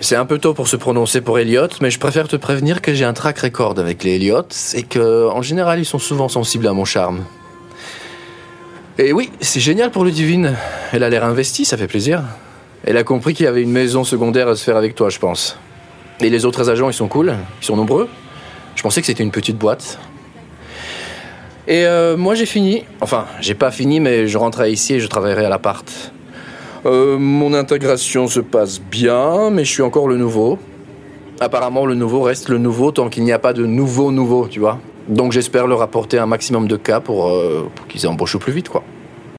C'est un peu tôt pour se prononcer pour Elliot, mais je préfère te prévenir que j'ai un track record avec les Elliot et que, en général, ils sont souvent sensibles à mon charme. Et oui, c'est génial pour le Divine. Elle a l'air investie, ça fait plaisir. Elle a compris qu'il y avait une maison secondaire à se faire avec toi, je pense. Et les autres agents, ils sont cool Ils sont nombreux Je pensais que c'était une petite boîte. Et euh, moi, j'ai fini. Enfin, j'ai pas fini, mais je rentrerai ici et je travaillerai à l'appart. Euh, mon intégration se passe bien, mais je suis encore le nouveau. Apparemment, le nouveau reste le nouveau tant qu'il n'y a pas de nouveau nouveau, tu vois. Donc j'espère leur apporter un maximum de cas pour, euh, pour qu'ils embauchent au plus vite, quoi.